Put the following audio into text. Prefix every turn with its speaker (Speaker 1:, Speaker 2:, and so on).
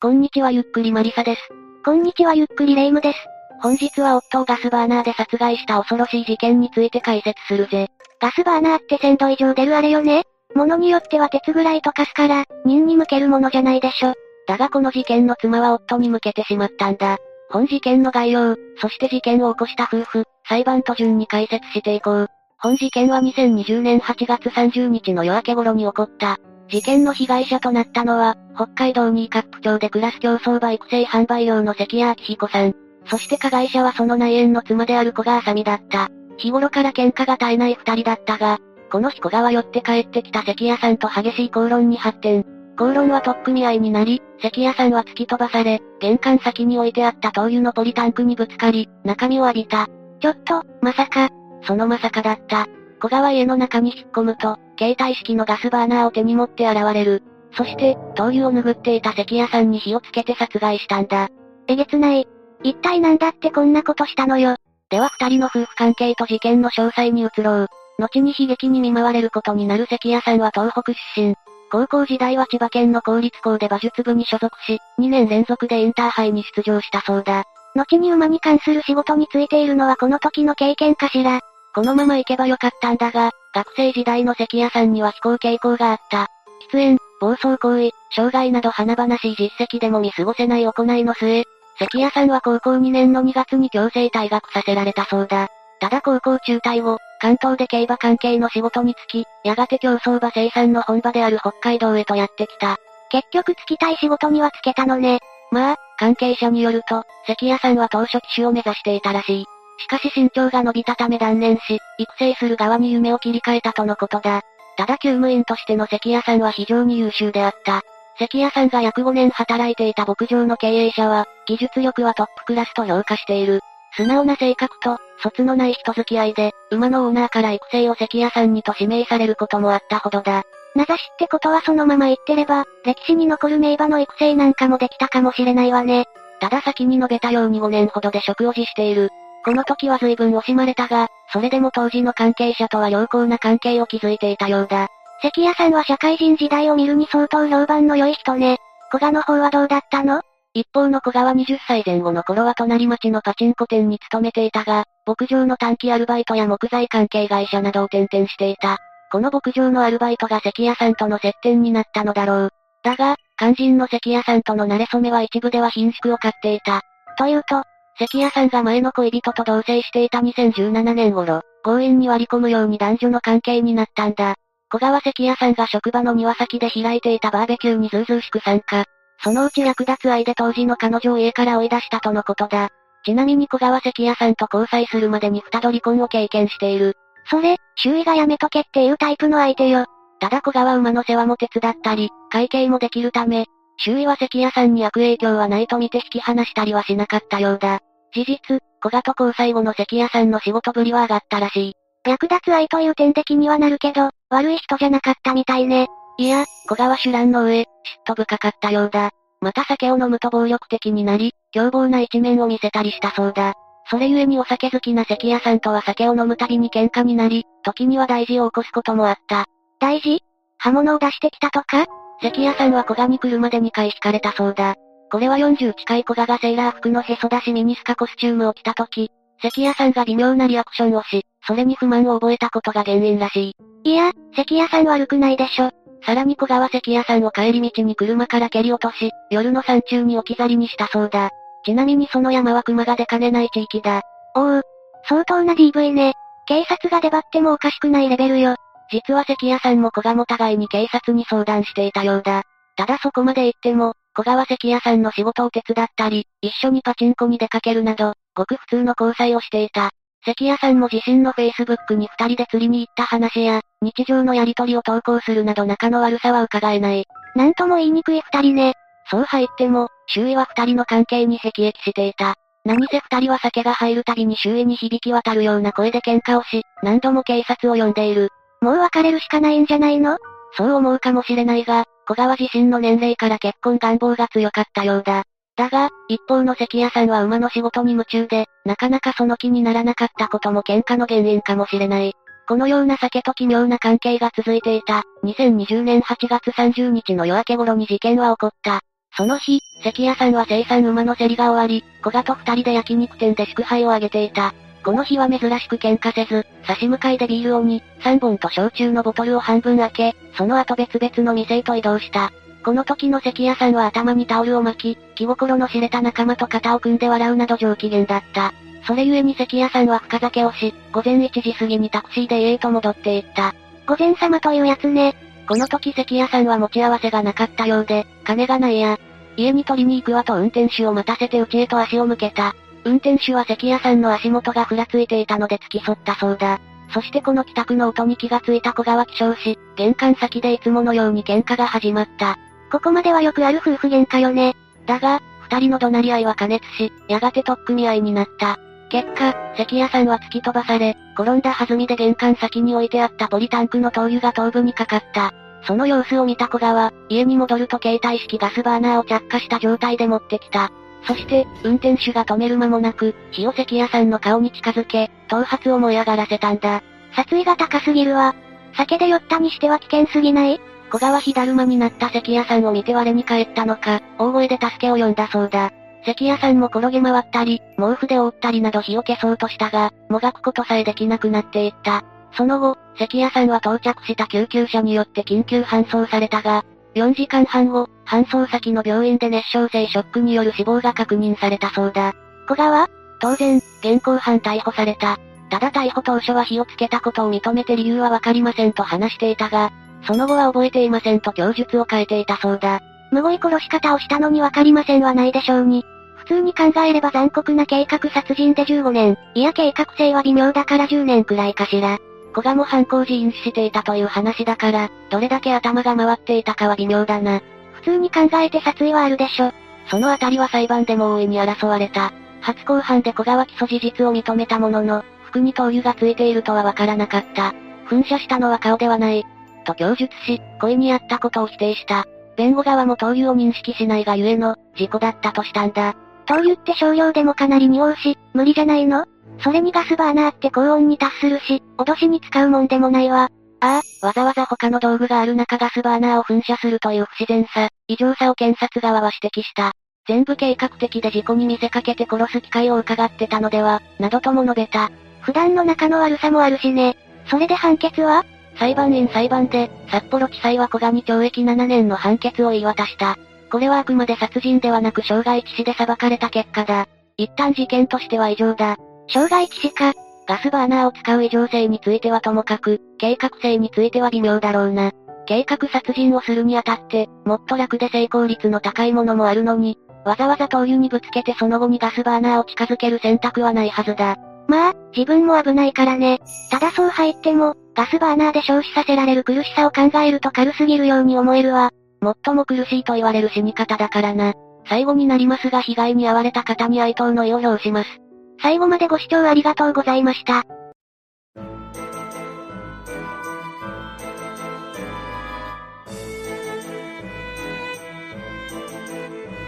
Speaker 1: こんにちはゆっくりマリサです。
Speaker 2: こんにちはゆっくりレイムです。
Speaker 1: 本日は夫をガスバーナーで殺害した恐ろしい事件について解説するぜ。
Speaker 2: ガスバーナーって1000度以上出るあれよね？物によっては鉄ぐらい溶かすから、任に向けるものじゃないでしょ。
Speaker 1: だがこの事件の妻は夫に向けてしまったんだ。本事件の概要、そして事件を起こした夫婦、裁判と順に解説していこう。本事件は2020年8月30日の夜明け頃に起こった。事件の被害者となったのは、北海道新プ町で暮らす競走馬育成販売用の関谷明彦さん。そして加害者はその内縁の妻である小川さみだった。日頃から喧嘩が絶えない二人だったが、この日小川寄って帰ってきた関谷さんと激しい口論に発展。口論は取っ組み合いになり、関谷さんは突き飛ばされ、玄関先に置いてあった灯油のポリタンクにぶつかり、中身を浴びた。
Speaker 2: ちょっと、まさか。
Speaker 1: そのまさかだった。小川家の中に引っ込むと、携帯式のガスバーナーを手に持って現れる。そして、灯油を拭っていた関谷さんに火をつけて殺害したんだ。
Speaker 2: えげつない。一体なんだってこんなことしたのよ。
Speaker 1: では二人の夫婦関係と事件の詳細に移ろう。後に悲劇に見舞われることになる関谷さんは東北出身。高校時代は千葉県の公立校で馬術部に所属し、2年連続でインターハイに出場したそうだ。
Speaker 2: 後に馬に関する仕事についているのはこの時の経験かしら。
Speaker 1: このまま行けばよかったんだが、学生時代の関谷さんには非行傾向があった。喫煙、暴走行為、障害など華々しい実績でも見過ごせない行いの末、関谷さんは高校2年の2月に強制退学させられたそうだ。ただ高校中退後、関東で競馬関係の仕事に就き、やがて競走馬生産の本場である北海道へとやってきた。
Speaker 2: 結局就きたい仕事には就けたのね。
Speaker 1: まあ、関係者によると、関谷さんは当初騎手を目指していたらしい。しかし身長が伸びたため断念し、育成する側に夢を切り替えたとのことだ。ただ救務員としての関谷さんは非常に優秀であった。関谷さんが約5年働いていた牧場の経営者は、技術力はトップクラスと評価している。素直な性格と、卒のない人付き合いで、馬のオーナーから育成を関谷さんにと指名されることもあったほどだ。
Speaker 2: 名指しってことはそのまま言ってれば、歴史に残る名馬の育成なんかもできたかもしれないわね。
Speaker 1: ただ先に述べたように5年ほどで職を辞している。この時は随分惜しまれたが、それでも当時の関係者とは良好な関係を築いていたようだ。
Speaker 2: 関谷さんは社会人時代を見るに相当評判の良い人ね。古賀の方はどうだったの？
Speaker 1: 一方の小川20歳前後の頃は隣町のパチンコ店に勤めていたが、牧場の短期アルバイトや木材関係会社などを転々していた。この牧場のアルバイトが関谷さんとの接点になったのだろう。だが、肝心の関谷さんとの馴れ初めは一部では貧縮を買っていた。
Speaker 2: というと、
Speaker 1: 関谷さんが前の恋人と同棲していた2017年頃、強引に割り込むように男女の関係になったんだ。小川関谷さんが職場の庭先で開いていたバーベキューにずうずうしく参加。そのうち役立つ愛で当時の彼女を家から追い出したとのことだ。ちなみに小川関谷さんと交際するまでに二度離婚を経験している。
Speaker 2: それ、周囲がやめとけっていうタイプの相手よ。
Speaker 1: ただ小川馬の世話も手伝ったり、会計もできるため、周囲は関谷さんに悪影響はないと見て引き離したりはしなかったようだ。事実、小賀と交際後の関谷さんの仕事ぶりは上がったらしい。
Speaker 2: 役立つ愛という点的にはなるけど、悪い人じゃなかったみたいね。
Speaker 1: いや、小川主乱の上、嫉妬深かったようだ。また酒を飲むと暴力的になり、凶暴な一面を見せたりしたそうだ。それゆえにお酒好きな関谷さんとは酒を飲むたびに喧嘩になり、時には大事を起こすこともあった。
Speaker 2: 大事？刃物を出してきたとか？
Speaker 1: 関谷さんは小賀に来るまで2回引かれたそうだ。これは40近い小賀がセーラー服のへそ出しミニスカコスチュームを着た時、関谷さんが微妙なリアクションをし、それに不満を覚えたことが原因らし
Speaker 2: い。いや、関谷さん悪くないでしょ。
Speaker 1: さらに小川関谷さんを帰り道に車から蹴り落とし、夜の山中に置き去りにしたそうだ。ちなみにその山は熊が出かねない地域だ。
Speaker 2: おお、相当な DV ね。警察が出張ってもおかしくないレベルよ。
Speaker 1: 実は関谷さんも小賀も互いに警察に相談していたようだ。ただそこまで行っても、小川関谷さんの仕事を手伝ったり、一緒にパチンコに出かけるなど、ごく普通の交際をしていた。関谷さんも自身の Facebook に二人で釣りに行った話や、日常のやりとりを投稿するなど仲の悪さは伺えない。
Speaker 2: なんとも言いにくい二人ね。
Speaker 1: そう入っても、周囲は二人の関係に辟易していた。何せ二人は酒が入るたびに周囲に響き渡るような声で喧嘩をし、何度も警察を呼んでいる。
Speaker 2: もう別れるしかないんじゃないの？
Speaker 1: そう思うかもしれないが、小川自身の年齢から結婚願望が強かったようだ。だが、一方の関谷さんは馬の仕事に夢中で、なかなかその気にならなかったことも喧嘩の原因かもしれない。このような酒と奇妙な関係が続いていた、2020年8月30日の夜明け頃に事件は起こった。その日、関谷さんは生産馬の競りが終わり、古賀と二人で焼肉店で祝杯を挙げていた。この日は珍しく喧嘩せず、差し向かいでビールを2、3本と焼酎のボトルを半分開け、その後別々の店へと移動した。この時の関谷さんは頭にタオルを巻き、気心の知れた仲間と肩を組んで笑うなど上機嫌だった。それゆえに関谷さんは深酒をし、午前1時過ぎにタクシーで家へと戻っていった。
Speaker 2: 午前様というやつね。
Speaker 1: この時関谷さんは持ち合わせがなかったようで、金がないや。家に取りに行くわと運転手を待たせて家へと足を向けた。運転手は関谷さんの足元がふらついていたので付き添ったそうだ。そしてこの帰宅の音に気がついた小川起床し、玄関先でいつものように喧嘩が始まった。
Speaker 2: ここまではよくある夫婦喧嘩よね。
Speaker 1: だが、二人の怒鳴り合いは加熱し、やがて取っ組み合いになった。結果、関谷さんは突き飛ばされ、転んだ弾みで玄関先に置いてあったポリタンクの灯油が頭部にかかった。その様子を見た小川、家に戻ると携帯式ガスバーナーを着火した状態で持ってきた。そして、運転手が止める間もなく、火を関谷さんの顔に近づけ、頭髪を燃え上がらせたんだ。
Speaker 2: 殺意が高すぎるわ。酒で酔ったにしては危険すぎない？
Speaker 1: 小川火だるまになった関谷さんを見て我に返ったのか、大声で助けを呼んだそうだ。関谷さんも転げ回ったり、毛布で覆ったりなど火を消そうとしたが、もがくことさえできなくなっていった。その後、関谷さんは到着した救急車によって緊急搬送されたが、4時間半後、搬送先の病院で熱傷性ショックによる死亡が確認されたそうだ。
Speaker 2: 小川？
Speaker 1: 当然、現行犯逮捕された。ただ逮捕当初は火をつけたことを認めて理由はわかりませんと話していたが、その後は覚えていませんと供述を変えていたそうだ。
Speaker 2: むごい殺し方をしたのにわかりませんはないでしょうに。普通に考えれば残酷な計画殺人で15年、いや計画性は微妙だから10年くらいかしら。
Speaker 1: 古賀も犯行時飲酒していたという話だから、どれだけ頭が回っていたかは微妙だな。
Speaker 2: 普通に考えて殺意はあるでしょ。
Speaker 1: そのあたりは裁判でも大いに争われた。初公判で古賀は起訴事実を認めたものの、服に灯油がついているとはわからなかった。噴射したのは顔ではない。と供述し、故意にあったことを否定した。弁護側も灯油を認識しないがゆえの、事故だったとしたんだ。
Speaker 2: 灯油って少量でもかなり匂うし、無理じゃないの？それにガスバーナーって高温に達するし、脅しに使うもんでもないわ。
Speaker 1: ああ、わざわざ他の道具がある中ガスバーナーを噴射するという不自然さ、異常さを検察側は指摘した。全部計画的で事故に見せかけて殺す機会を伺ってたのでは、などとも述べた。
Speaker 2: 普段の仲の悪さもあるしね。それで判決は？
Speaker 1: 裁判員裁判で、札幌地裁は小賀に懲役7年の判決を言い渡した。これはあくまで殺人ではなく傷害致死で裁かれた結果だ。一旦事件としては異常だ。
Speaker 2: 傷害致死か。
Speaker 1: ガスバーナーを使う異常性についてはともかく、計画性については微妙だろうな。計画殺人をするにあたって、もっと楽で成功率の高いものもあるのに、わざわざ灯油にぶつけてその後にガスバーナーを近づける選択はないはずだ。
Speaker 2: まあ、自分も危ないからね。ただそう入っても、ガスバーナーで消費させられる苦しさを考えると軽すぎるように思えるわ。
Speaker 1: 最も苦しいと言われる死に方だからな。最後になりますが被害に遭われた方に哀悼の意を表します。
Speaker 2: 最後までご視聴ありがとうございました。